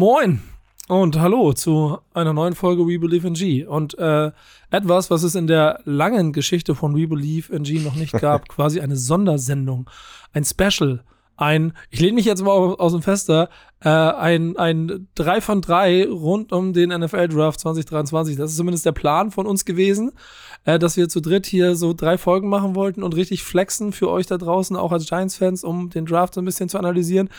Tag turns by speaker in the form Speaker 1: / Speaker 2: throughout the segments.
Speaker 1: Moin und hallo zu einer neuen Folge We Believe in G. Und äh, etwas, was es in der langen Geschichte von We Believe in G noch nicht gab, quasi eine Sondersendung, ein Special, ein, ich lehne mich jetzt mal aus dem Fester, äh, ein, ein 3 von 3 rund um den NFL-Draft 2023. Das ist zumindest der Plan von uns gewesen, äh, dass wir zu dritt hier so drei Folgen machen wollten und richtig flexen für euch da draußen, auch als Giants-Fans, um den Draft so ein bisschen zu analysieren.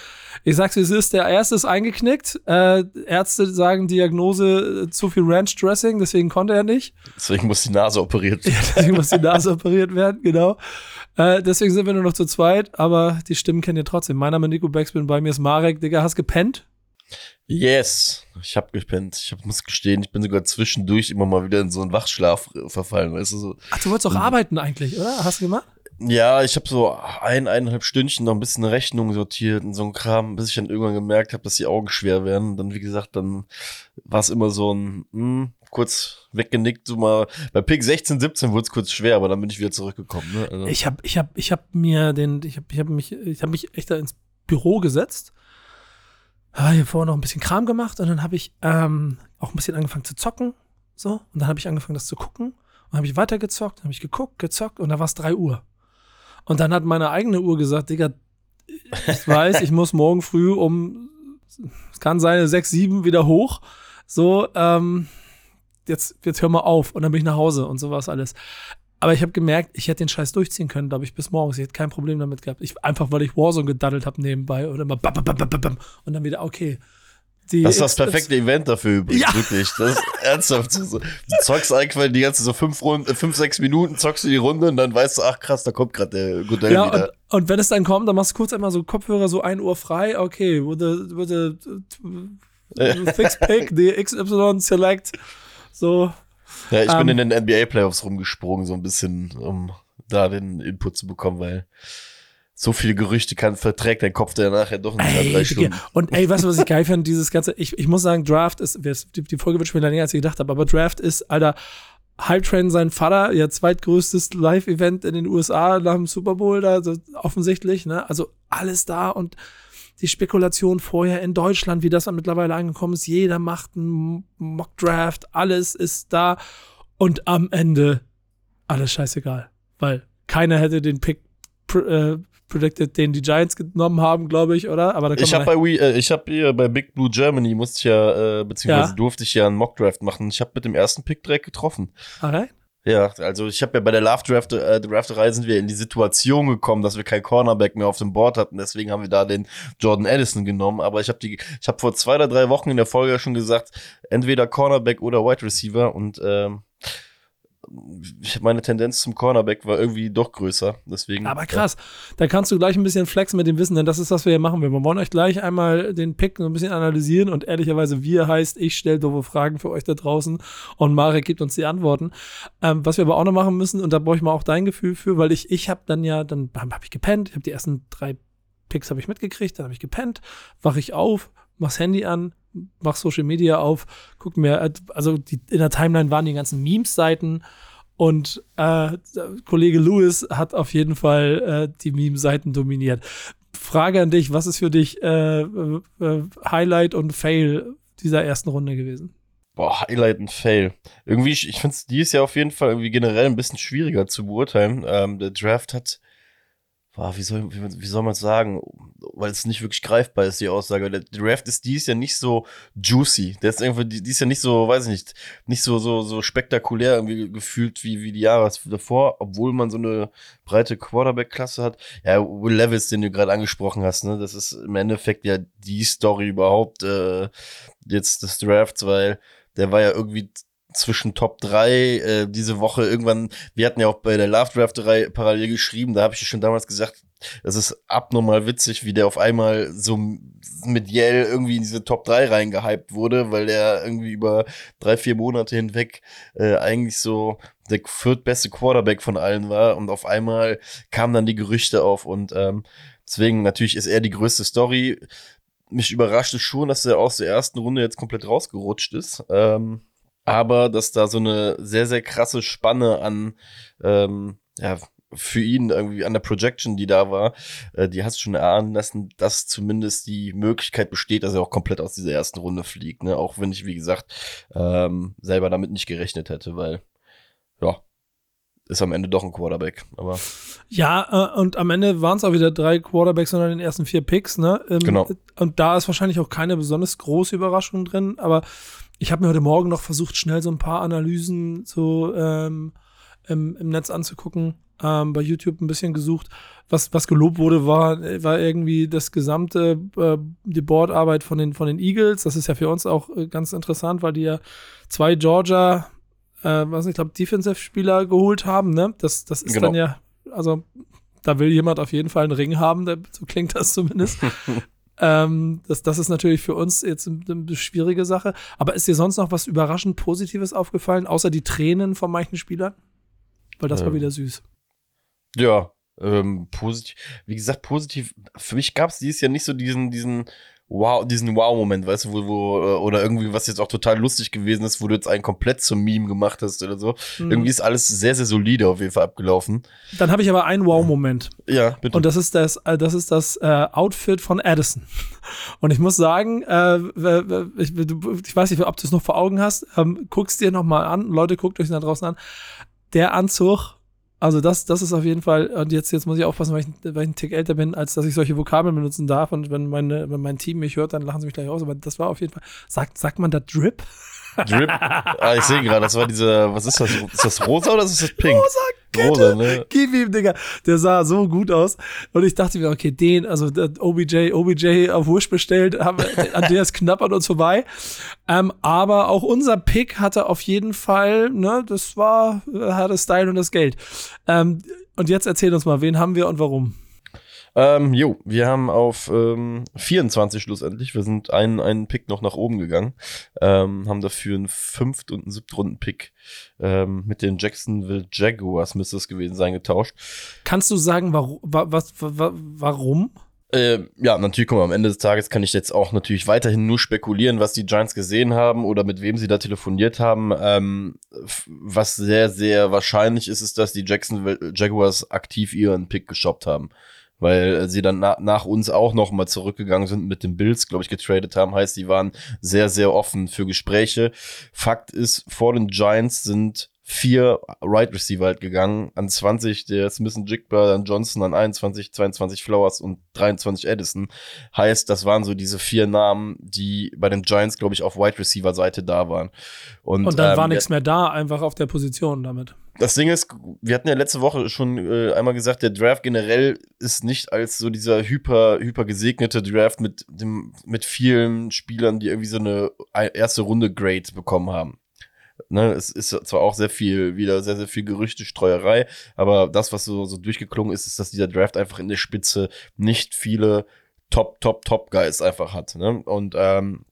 Speaker 1: Ich sag's wie es ist, der erste ist eingeknickt. Äh, Ärzte sagen Diagnose äh, zu viel Ranch-Dressing, deswegen konnte er nicht.
Speaker 2: Deswegen muss die Nase operiert werden.
Speaker 1: Ja, deswegen muss die Nase operiert werden, genau. Äh, deswegen sind wir nur noch zu zweit, aber die Stimmen kennt ihr trotzdem. Mein Name ist Nico Backspin, bei mir ist Marek. Digga, hast gepennt?
Speaker 2: Yes, ich hab gepennt. Ich hab, muss gestehen, ich bin sogar zwischendurch immer mal wieder in so einen Wachschlaf verfallen, weißt du so.
Speaker 1: Ach, du wolltest auch mhm. arbeiten eigentlich, oder? Hast du gemacht?
Speaker 2: Ja, ich habe so ein, eineinhalb Stündchen noch ein bisschen Rechnung sortiert und so ein Kram, bis ich dann irgendwann gemerkt habe, dass die Augen schwer werden. Dann, wie gesagt, dann war es immer so ein, mh, hm, kurz weggenickt, so mal. Bei Pick 16, 17 wurde es kurz schwer, aber dann bin ich wieder zurückgekommen. Ne?
Speaker 1: Also. Ich habe ich hab, ich hab mir den, ich habe ich hab mich, ich habe mich echt da ins Büro gesetzt. Hier vorher noch ein bisschen Kram gemacht und dann habe ich ähm, auch ein bisschen angefangen zu zocken. So, und dann habe ich angefangen, das zu gucken. Und habe ich weitergezockt, habe ich geguckt, gezockt und da war es 3 Uhr. Und dann hat meine eigene Uhr gesagt, Digga, ich weiß, ich muss morgen früh um, es kann sein, 6, 7 wieder hoch. So, ähm, jetzt, jetzt hör mal auf. Und dann bin ich nach Hause und sowas alles. Aber ich habe gemerkt, ich hätte den Scheiß durchziehen können, glaube ich, bis morgens. Ich hätte kein Problem damit gehabt. Ich, einfach weil ich Warzone gedaddelt habe nebenbei oder immer bam, bam, bam, bam, bam, und dann wieder, okay.
Speaker 2: Die das ist das perfekte Event dafür übrigens, ja. wirklich. Das ist ernsthaft. Du zockst einfach die ganze so fünf, Runden, fünf, sechs Minuten, zockst du die Runde und dann weißt du, ach krass, da kommt gerade der Godell ja, wieder.
Speaker 1: Und, und, wenn es dann kommt, dann machst du kurz einmal so Kopfhörer so ein Uhr frei, okay, the, with the, fix pick, the XY select, so,
Speaker 2: ja, ich um, bin ähm. in den NBA-Playoffs rumgesprungen, so ein bisschen, um da den Input zu bekommen, weil so viele Gerüchte kann, verträgt dein Kopf der nachher doch nicht ey, drei Stunden.
Speaker 1: Und ey, weißt du, was ich geil finde? Dieses ganze, ich, ich muss sagen, Draft ist, die, die Folge wird schon wieder länger, als ich gedacht habe, aber Draft ist, Alter, Hype Train sein Vater, ja, zweitgrößtes Live-Event in den USA nach dem Super Bowl, da, so offensichtlich, ne? Also alles da und die Spekulation vorher in Deutschland, wie das dann mittlerweile angekommen ist. Jeder macht einen Mock-Draft, alles ist da und am Ende alles scheißegal, weil keiner hätte den Pick äh, predicted, den die Giants genommen haben, glaube ich, oder?
Speaker 2: Aber da ich habe bei We, äh, ich habe hier bei Big Blue Germany musste ich ja äh, beziehungsweise ja. durfte ich ja einen Mock Draft machen. Ich habe mit dem ersten Pick direkt getroffen.
Speaker 1: Alright.
Speaker 2: Ja, also ich habe ja bei der Love Draft äh, Drafterei sind wir in die Situation gekommen, dass wir kein Cornerback mehr auf dem Board hatten. Deswegen haben wir da den Jordan Addison genommen. Aber ich habe die, ich habe vor zwei oder drei Wochen in der Folge schon gesagt, entweder Cornerback oder Wide Receiver und ähm, meine Tendenz zum Cornerback war irgendwie doch größer. Deswegen.
Speaker 1: Aber krass. Ja. Da kannst du gleich ein bisschen flexen mit dem Wissen, denn das ist, was wir hier machen. Wir wollen euch gleich einmal den Pick so ein bisschen analysieren und ehrlicherweise wir heißt, ich stelle doofe Fragen für euch da draußen und Marek gibt uns die Antworten. Ähm, was wir aber auch noch machen müssen, und da brauche ich mal auch dein Gefühl für, weil ich, ich habe dann ja, dann habe ich gepennt, ich habe die ersten drei Picks habe ich mitgekriegt, dann habe ich gepennt, wache ich auf, mach's Handy an, mach Social Media auf, guck mir, also die, in der Timeline waren die ganzen Memes-Seiten und äh, Kollege Lewis hat auf jeden Fall äh, die Meme-Seiten dominiert. Frage an dich, was ist für dich äh, äh, Highlight und Fail dieser ersten Runde gewesen?
Speaker 2: Boah, Highlight und Fail. Irgendwie, ich, ich finde es dieses Jahr auf jeden Fall irgendwie generell ein bisschen schwieriger zu beurteilen. Ähm, der Draft hat boah, wie soll, wie, wie soll man es sagen, weil es nicht wirklich greifbar ist, die Aussage. Der Draft ist dies ja nicht so juicy. Der ist irgendwie, die, ist ja nicht so, weiß ich nicht, nicht so, so, so spektakulär irgendwie gefühlt wie, wie die Jahre davor, obwohl man so eine breite Quarterback-Klasse hat. Ja, Will Levis, den du gerade angesprochen hast, ne, das ist im Endeffekt ja die Story überhaupt, äh, jetzt des Drafts, weil der war ja irgendwie zwischen Top 3 äh, diese Woche irgendwann, wir hatten ja auch bei der Love Drafterei parallel geschrieben, da habe ich ja schon damals gesagt, das ist abnormal witzig, wie der auf einmal so mit Yale irgendwie in diese Top 3 reingehypt wurde, weil der irgendwie über drei, vier Monate hinweg äh, eigentlich so der viertbeste Quarterback von allen war und auf einmal kamen dann die Gerüchte auf und ähm, deswegen natürlich ist er die größte Story. Mich überrascht es schon, dass er aus der ersten Runde jetzt komplett rausgerutscht ist. Ähm, aber dass da so eine sehr, sehr krasse Spanne an ähm, ja, für ihn irgendwie an der Projection, die da war, äh, die hast schon erahnen lassen, dass zumindest die Möglichkeit besteht, dass er auch komplett aus dieser ersten Runde fliegt. Ne? Auch wenn ich, wie gesagt, ähm, selber damit nicht gerechnet hätte, weil ja, ist am Ende doch ein Quarterback. Aber
Speaker 1: ja, äh, und am Ende waren es auch wieder drei Quarterbacks sondern den ersten vier Picks. Ne? Ähm,
Speaker 2: genau.
Speaker 1: Und da ist wahrscheinlich auch keine besonders große Überraschung drin. Aber ich habe mir heute Morgen noch versucht, schnell so ein paar Analysen so ähm, im, im Netz anzugucken. Ähm, bei YouTube ein bisschen gesucht. Was, was gelobt wurde, war, war irgendwie das gesamte, äh, die Bordarbeit von den, von den Eagles. Das ist ja für uns auch äh, ganz interessant, weil die ja zwei Georgia äh, was ich glaube, Defensive-Spieler geholt haben, ne? Das, das ist genau. dann ja, also da will jemand auf jeden Fall einen Ring haben, so klingt das zumindest. ähm, das, das ist natürlich für uns jetzt eine, schwierige Sache. Aber ist dir sonst noch was überraschend Positives aufgefallen, außer die Tränen von manchen Spielern? Weil das ähm. war wieder süß.
Speaker 2: Ja, ähm, positiv. Wie gesagt, positiv. Für mich gab es dieses Jahr nicht so diesen, diesen Wow, diesen Wow-Moment, weißt du, wo, wo, äh, oder irgendwie, was jetzt auch total lustig gewesen ist, wo du jetzt einen komplett zum Meme gemacht hast oder so. Mhm. Irgendwie ist alles sehr, sehr solide auf jeden Fall abgelaufen.
Speaker 1: Dann habe ich aber einen Wow-Moment.
Speaker 2: Ja, bitte.
Speaker 1: Und das ist das, äh, das ist das äh, Outfit von Addison. Und ich muss sagen, äh, ich, ich, weiß nicht, ob du es noch vor Augen hast, ähm, guckst dir noch mal an, Leute, guckt euch da draußen an. Der Anzug also das, das ist auf jeden Fall, und jetzt, jetzt muss ich aufpassen, weil ich, weil ich ein Tick älter bin, als dass ich solche Vokabeln benutzen darf. Und wenn, meine, wenn mein Team mich hört, dann lachen sie mich gleich aus. Aber das war auf jeden Fall, sagt, sagt man da Drip?
Speaker 2: Drip? Ah, ich sehe gerade, das war diese, was ist das? Ist das rosa oder ist das pink?
Speaker 1: Rosa, Kette. Rosa, ne? Gib ihm, Digga. Der sah so gut aus. Und ich dachte mir, okay, den, also OBJ, OBJ auf Wusch bestellt, haben wir, Andreas knapp an uns vorbei. Ähm, aber auch unser Pick hatte auf jeden Fall, ne, das war, hatte Style und das Geld. Ähm, und jetzt erzähl uns mal, wen haben wir und warum?
Speaker 2: Ähm, jo, wir haben auf ähm, 24 schlussendlich. Wir sind einen, einen Pick noch nach oben gegangen. Ähm, haben dafür einen Fünft- und einen Siebtrunden-Pick ähm, mit den Jacksonville Jaguars, müsste es gewesen sein, getauscht.
Speaker 1: Kannst du sagen, warum? Was, warum?
Speaker 2: Äh, ja, natürlich, guck mal, am Ende des Tages kann ich jetzt auch natürlich weiterhin nur spekulieren, was die Giants gesehen haben oder mit wem sie da telefoniert haben. Ähm, was sehr, sehr wahrscheinlich ist, ist, dass die Jacksonville Jaguars aktiv ihren Pick geshoppt haben weil sie dann na nach uns auch noch mal zurückgegangen sind mit den Bills, glaube ich, getradet haben. Heißt, die waren sehr, sehr offen für Gespräche. Fakt ist, vor den Giants sind vier Right Receiver halt gegangen. An 20 der Smith Jigba, dann Johnson, an 21, 22 Flowers und 23 Edison. Heißt, das waren so diese vier Namen, die bei den Giants, glaube ich, auf Wide Receiver Seite da waren. Und,
Speaker 1: und dann ähm, war nichts mehr da, einfach auf der Position damit.
Speaker 2: Das Ding ist, wir hatten ja letzte Woche schon äh, einmal gesagt, der Draft generell ist nicht als so dieser hyper, hyper gesegnete Draft mit, dem, mit vielen Spielern, die irgendwie so eine erste Runde Grade bekommen haben. Ne, es ist zwar auch sehr viel, wieder sehr, sehr viel Gerüchte, Streuerei, aber das, was so, so durchgeklungen ist, ist, dass dieser Draft einfach in der Spitze nicht viele Top, Top, Top Guys einfach hat. Ne? Und ähm,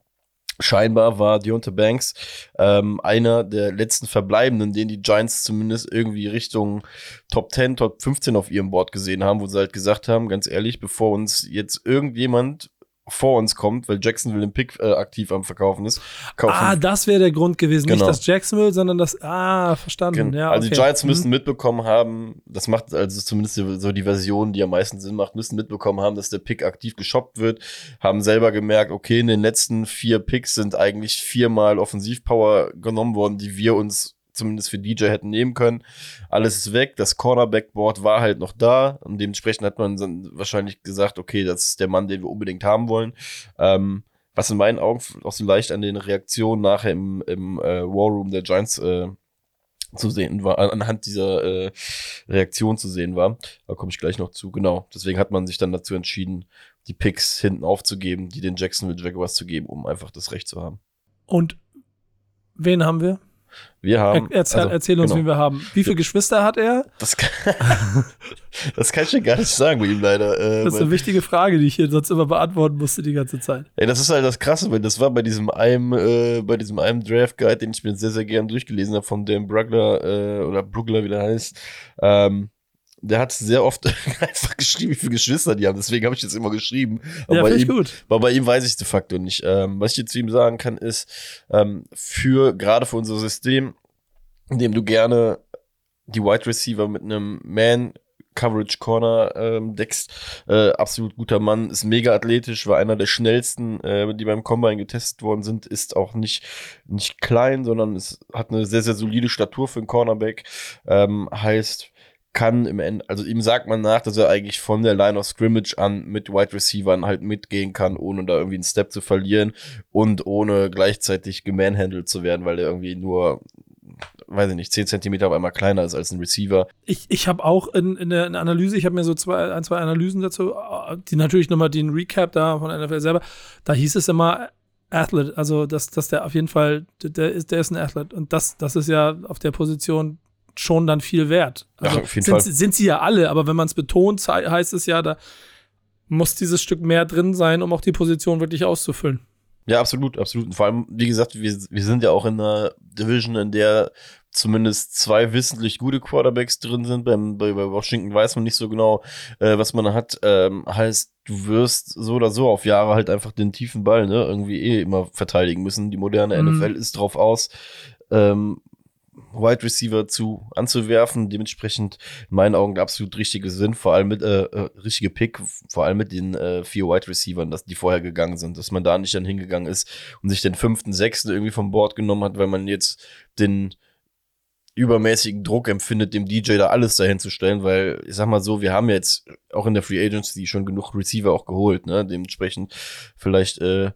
Speaker 2: scheinbar war Deontay Banks ähm, einer der letzten Verbleibenden, den die Giants zumindest irgendwie Richtung Top 10, Top 15 auf ihrem Board gesehen haben, wo sie halt gesagt haben, ganz ehrlich, bevor uns jetzt irgendjemand vor uns kommt, weil Jacksonville den Pick äh, aktiv am Verkaufen ist.
Speaker 1: Kaufen. Ah, das wäre der Grund gewesen. Genau. Nicht das Jacksonville, sondern das, ah, verstanden. Genau. Ja,
Speaker 2: also die Giants müssen mhm. mitbekommen haben, das macht also zumindest so die Version, die am meisten Sinn macht, müssen mitbekommen haben, dass der Pick aktiv geshoppt wird, haben selber gemerkt, okay, in den letzten vier Picks sind eigentlich viermal Offensivpower genommen worden, die wir uns zumindest für DJ hätten nehmen können. Alles ist weg. Das Cornerback-Board war halt noch da und dementsprechend hat man dann wahrscheinlich gesagt, okay, das ist der Mann, den wir unbedingt haben wollen. Ähm, was in meinen Augen auch so leicht an den Reaktionen nachher im, im äh, War Room der Giants äh, zu sehen war, anhand dieser äh, Reaktion zu sehen war. Da komme ich gleich noch zu. Genau. Deswegen hat man sich dann dazu entschieden, die Picks hinten aufzugeben, die den Jacksonville Jaguars zu geben, um einfach das Recht zu haben.
Speaker 1: Und wen haben wir?
Speaker 2: Wir haben.
Speaker 1: Er, erzähl, also, erzähl, uns, genau. wie wir haben. Wie viele Geschwister hat er?
Speaker 2: Das kann, das kann ich dir gar nicht sagen bei ihm leider.
Speaker 1: Äh, das ist eine wichtige Frage, die ich hier sonst immer beantworten musste die ganze Zeit.
Speaker 2: Ey, das ist halt das Krasse, weil das war bei diesem einem, äh, bei diesem einem Draft Guide, den ich mir sehr, sehr gern durchgelesen habe, von Dan Brugler, äh, oder Brugler, wie der heißt. Ähm, der hat sehr oft einfach geschrieben, wie viele Geschwister die haben. Deswegen habe ich jetzt immer geschrieben.
Speaker 1: Aber ja,
Speaker 2: bei ihm,
Speaker 1: gut.
Speaker 2: Aber bei ihm weiß ich de facto nicht. Ähm, was ich jetzt zu ihm sagen kann, ist, ähm, für, gerade für unser System, in dem du gerne die Wide Receiver mit einem Man Coverage Corner ähm, Decks. Äh, absolut guter Mann, ist mega athletisch, war einer der schnellsten, äh, die beim Combine getestet worden sind, ist auch nicht, nicht klein, sondern es hat eine sehr, sehr solide Statur für einen Cornerback. Ähm, heißt, kann im Ende, also ihm sagt man nach, dass er eigentlich von der Line of Scrimmage an mit Wide Receivern halt mitgehen kann, ohne da irgendwie einen Step zu verlieren und ohne gleichzeitig gemanhandelt zu werden, weil er irgendwie nur weiß ich nicht, 10 Zentimeter auf einmal kleiner ist als ein Receiver.
Speaker 1: Ich, ich habe auch in, in der Analyse, ich habe mir so zwei, ein, zwei Analysen dazu, die natürlich nochmal den Recap da von NFL selber, da hieß es immer Athlete, also dass, dass der auf jeden Fall, der ist, der ist ein Athlete und das, das ist ja auf der Position schon dann viel wert. Also
Speaker 2: ja,
Speaker 1: sind,
Speaker 2: Fall.
Speaker 1: sind sie ja alle, aber wenn man es betont, heißt es ja, da muss dieses Stück mehr drin sein, um auch die Position wirklich auszufüllen.
Speaker 2: Ja, absolut, absolut. Und vor allem, wie gesagt, wir, wir sind ja auch in einer Division, in der zumindest zwei wissentlich gute Quarterbacks drin sind. Beim, bei, bei Washington weiß man nicht so genau, äh, was man hat. Ähm, heißt, du wirst so oder so auf Jahre halt einfach den tiefen Ball ne, irgendwie eh immer verteidigen müssen. Die moderne
Speaker 1: Mhm.
Speaker 2: NFL ist drauf aus, ähm, Wide Receiver zu anzuwerfen. Dementsprechend in meinen Augen absolut richtige Sinn, vor allem mit äh, äh, richtige Pick, vor allem mit den äh, vier Wide Receivern, dass die vorher gegangen sind, dass man da nicht dann hingegangen ist und sich den fünften, sechsten irgendwie vom Board genommen hat, weil man jetzt den übermäßigen Druck empfindet, dem DJ da alles dahin zu stellen, weil ich sag mal so, wir haben jetzt auch in der Free Agency schon genug Receiver auch geholt, ne? Dementsprechend vielleicht äh,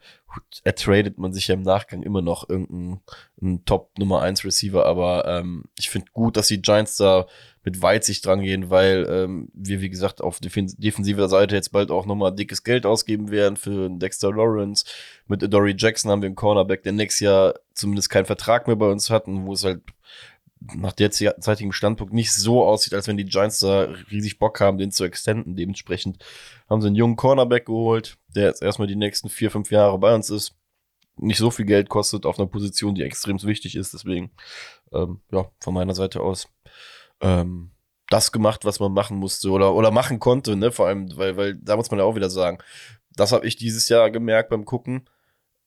Speaker 2: ertradet man sich ja im Nachgang immer noch irgendeinen einen Top Nummer 1 Receiver, aber ähm, ich finde gut, dass die Giants da mit Weitsicht dran gehen, weil ähm, wir, wie gesagt, auf defen defensiver Seite jetzt bald auch nochmal dickes Geld ausgeben werden für Dexter Lawrence. Mit Dory Jackson haben wir einen Cornerback, der nächstes Jahr zumindest keinen Vertrag mehr bei uns hatten, wo es halt nach derzeitigem Standpunkt nicht so aussieht, als wenn die Giants da riesig Bock haben, den zu extenden. Dementsprechend haben sie einen jungen Cornerback geholt, der jetzt erstmal die nächsten vier, fünf Jahre bei uns ist. Nicht so viel Geld kostet auf einer Position, die extrem wichtig ist. Deswegen, ähm, ja, von meiner Seite aus ähm, das gemacht, was man machen musste oder, oder machen konnte, ne? Vor allem, weil, weil da muss man ja auch wieder sagen, das habe ich dieses Jahr gemerkt beim Gucken.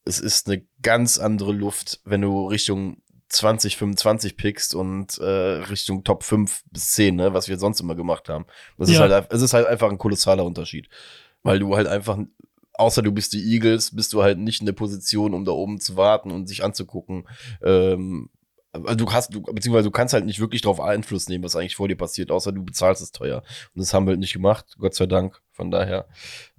Speaker 2: Es ist eine ganz andere Luft, wenn du Richtung 2025 pickst und äh, Richtung Top 5 bis 10, ne, was wir sonst immer gemacht haben. Das
Speaker 1: Ja.
Speaker 2: ist halt, es ist halt einfach ein kolossaler Unterschied. Weil du halt einfach, außer du bist die Eagles, bist du halt nicht in der Position, um da oben zu warten und sich anzugucken. Ähm, also du hast, du, beziehungsweise du kannst halt nicht wirklich darauf Einfluss nehmen, was eigentlich vor dir passiert, außer du bezahlst es teuer. Und das haben wir halt nicht gemacht, Gott sei Dank. Von daher,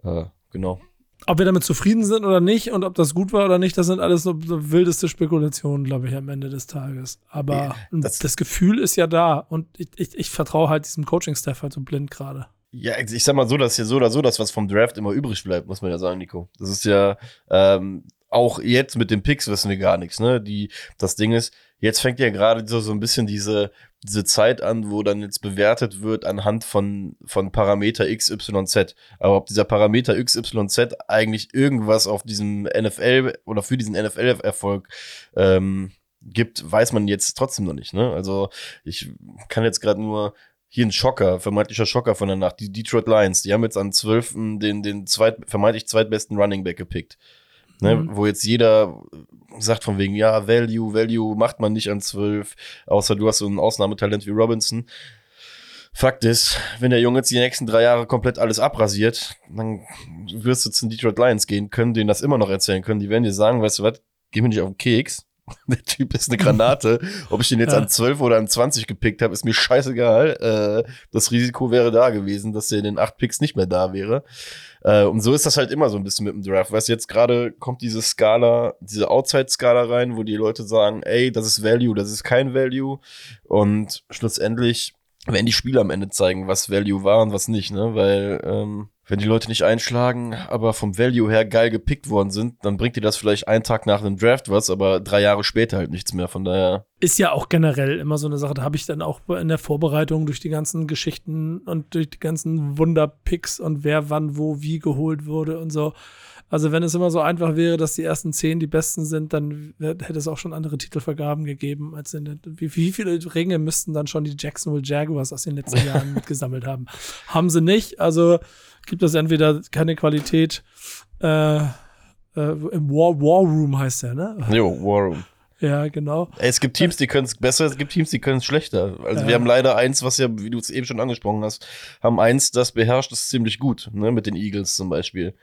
Speaker 2: äh, genau.
Speaker 1: Ob wir damit zufrieden sind oder nicht und ob das gut war oder nicht, das sind alles so, so wildeste Spekulationen, glaube ich, am Ende des Tages. Aber
Speaker 2: Ja,
Speaker 1: das,
Speaker 2: das-
Speaker 1: Gefühl ist ja da und ich, ich, ich vertraue halt diesem Coaching-Staff halt so blind gerade.
Speaker 2: Ja, ich sag mal so, dass hier so oder so das, was vom Draft immer übrig bleibt, muss man ja sagen, Nico. Das ist ja ähm, auch jetzt mit den Picks wissen wir gar nichts, ne? Die, das Ding ist, jetzt fängt ja gerade so, so ein bisschen diese, diese Zeit an, wo dann jetzt bewertet wird anhand von, von Parameter XYZ. Aber ob dieser Parameter XYZ eigentlich irgendwas auf diesem NFL oder für diesen NFL-Erfolg ähm, gibt, weiß man jetzt trotzdem noch nicht, ne? Also ich kann jetzt gerade nur hier ein Schocker, vermeintlicher Schocker von der Nacht. Die Detroit Lions, die haben jetzt an 12. den, den zweit, vermeintlich zweitbesten Running Back gepickt. Ne,
Speaker 1: Mhm.
Speaker 2: Wo jetzt jeder sagt von wegen, ja, Value, Value macht man nicht an 12, außer du hast so ein Ausnahmetalent wie Robinson. Fakt ist, wenn der Junge jetzt die nächsten drei Jahre komplett alles abrasiert, dann wirst du zu den Detroit Lions gehen können, denen das immer noch erzählen können. Die werden dir sagen, weißt du was, geh mir nicht auf den Keks. Der Typ ist eine Granate. Ob ich den jetzt
Speaker 1: Ja.
Speaker 2: an 12 oder an 20 gepickt habe, ist mir scheißegal. Äh, das Risiko wäre da gewesen, dass er in den acht Picks nicht mehr da wäre. Äh, und so ist das halt immer so ein bisschen mit dem Draft. Weißt du, jetzt gerade kommt diese Skala, diese Outside-Skala rein, wo die Leute sagen, ey, das ist Value, das ist kein Value. Und schlussendlich werden die Spiele am Ende zeigen, was Value war und was nicht, ne? Weil, ähm, wenn die Leute nicht einschlagen, aber vom Value her geil gepickt worden sind, dann bringt dir das vielleicht einen Tag nach dem Draft was, aber drei Jahre später halt nichts mehr. Von daher,
Speaker 1: Ist ja auch generell immer so eine Sache, da habe ich dann auch in der Vorbereitung durch die ganzen Geschichten und durch die ganzen Wunderpicks und wer wann wo wie geholt wurde und so. Also wenn es immer so einfach wäre, dass die ersten zehn die besten sind, dann hätte es auch schon andere Titelvergaben gegeben. Als in der, wie, wie viele Ringe müssten dann schon die Jacksonville Jaguars aus den letzten Jahren mitgesammelt haben? Haben sie nicht. Also gibt es entweder keine Qualität äh, äh, im War, War Room heißt der, ne?
Speaker 2: jo, War Room.
Speaker 1: Ja, genau.
Speaker 2: Es gibt Teams, die können es besser, es gibt Teams, die können es schlechter. Also
Speaker 1: Ja.
Speaker 2: wir haben leider eins, was ja, wie du es eben schon angesprochen hast, haben eins, das beherrscht es ziemlich gut, ne, mit den Eagles zum Beispiel.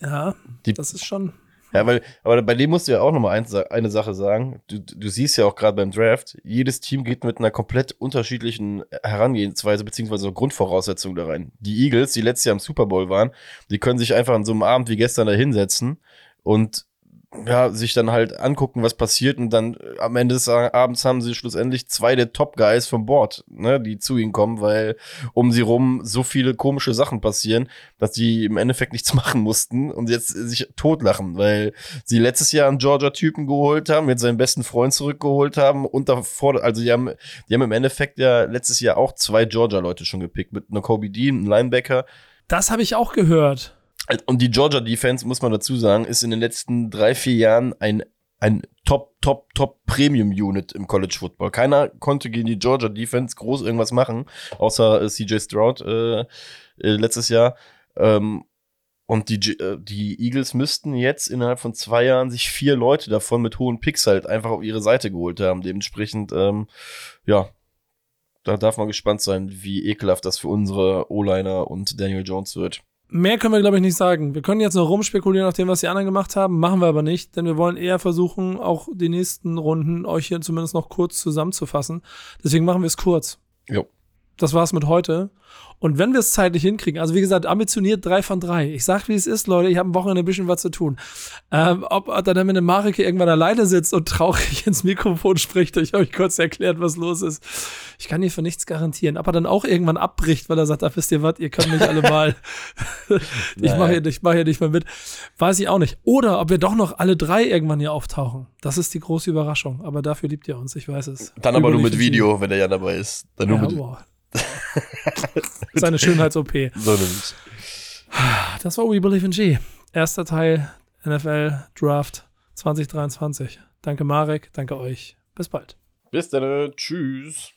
Speaker 1: Ja,
Speaker 2: Die-
Speaker 1: das ist schon.
Speaker 2: Ja, weil, aber bei dem musst du ja auch nochmal ein, eine Sache sagen. Du, du siehst ja auch gerade beim Draft, jedes Team geht mit einer komplett unterschiedlichen Herangehensweise beziehungsweise Grundvoraussetzung da rein. Die Eagles, die letztes Jahr im Super Bowl waren, die können sich einfach an so einem Abend wie gestern da hinsetzen und ja, sich dann halt angucken, was passiert und dann äh, am Ende des Abends haben sie schlussendlich zwei der Top-Guys vom Board, ne, die zu ihnen kommen, weil um sie rum so viele komische Sachen passieren, dass die im Endeffekt nichts machen mussten und jetzt äh, sich totlachen, weil sie letztes Jahr einen Georgia-Typen geholt haben, jetzt seinen besten Freund zurückgeholt haben und davor, also die haben, die haben im Endeffekt ja letztes Jahr auch zwei Georgia-Leute schon gepickt, mit einer Kobe Dean, einem Linebacker,
Speaker 1: Das habe ich auch gehört.
Speaker 2: Und die Georgia Defense, muss man dazu sagen, ist in den letzten drei, vier Jahren ein, ein Top, Top, Top Premium Unit im College Football. Keiner konnte gegen die Georgia Defense groß irgendwas machen, außer äh, CJ Stroud äh, äh, letztes Jahr. Ähm, und die, äh, die Eagles müssten jetzt innerhalb von zwei Jahren sich vier Leute davon mit hohen Picks halt einfach auf ihre Seite geholt haben. Dementsprechend, ähm, ja, da darf man gespannt sein, wie ekelhaft das für unsere O-Liner und Daniel Jones wird.
Speaker 1: Mehr können wir, glaube ich, nicht sagen. Wir können jetzt noch rumspekulieren auf dem, was die anderen gemacht haben. Machen wir aber nicht, denn wir wollen eher versuchen, auch die nächsten Runden euch hier zumindest noch kurz zusammenzufassen. Deswegen machen wir es kurz.
Speaker 2: Jo.
Speaker 1: Das war's mit heute. Und wenn wir es zeitlich hinkriegen, also wie gesagt, ambitioniert drei von drei. Ich sag, wie es ist, Leute, ich habe am Wochenende ein bisschen was zu tun. Ähm, ob dann am Ende Marek hier irgendwann alleine sitzt und traurig ins Mikrofon spricht, ich habe euch kurz erklärt, was los ist. Ich kann hier für nichts garantieren. Ob er dann auch irgendwann abbricht, weil er sagt, ach, wisst ihr was, ihr könnt mich alle mal. ich mache hier, ich mach hier nicht mehr mit. Weiß ich auch nicht. Oder ob wir doch noch alle drei irgendwann hier auftauchen. Das ist die große Überraschung. Aber dafür liebt ihr uns, ich weiß es.
Speaker 2: Dann aber nur mit Video, wenn der ja dabei ist. Dann nur
Speaker 1: Ja,
Speaker 2: mit
Speaker 1: boah. Seine Schönheits-OP.
Speaker 2: so nämlich.
Speaker 1: Das war We Believe in G. Erster Teil NFL Draft 2023. Danke Marek, danke euch. Bis bald.
Speaker 2: Bis dann. Tschüss.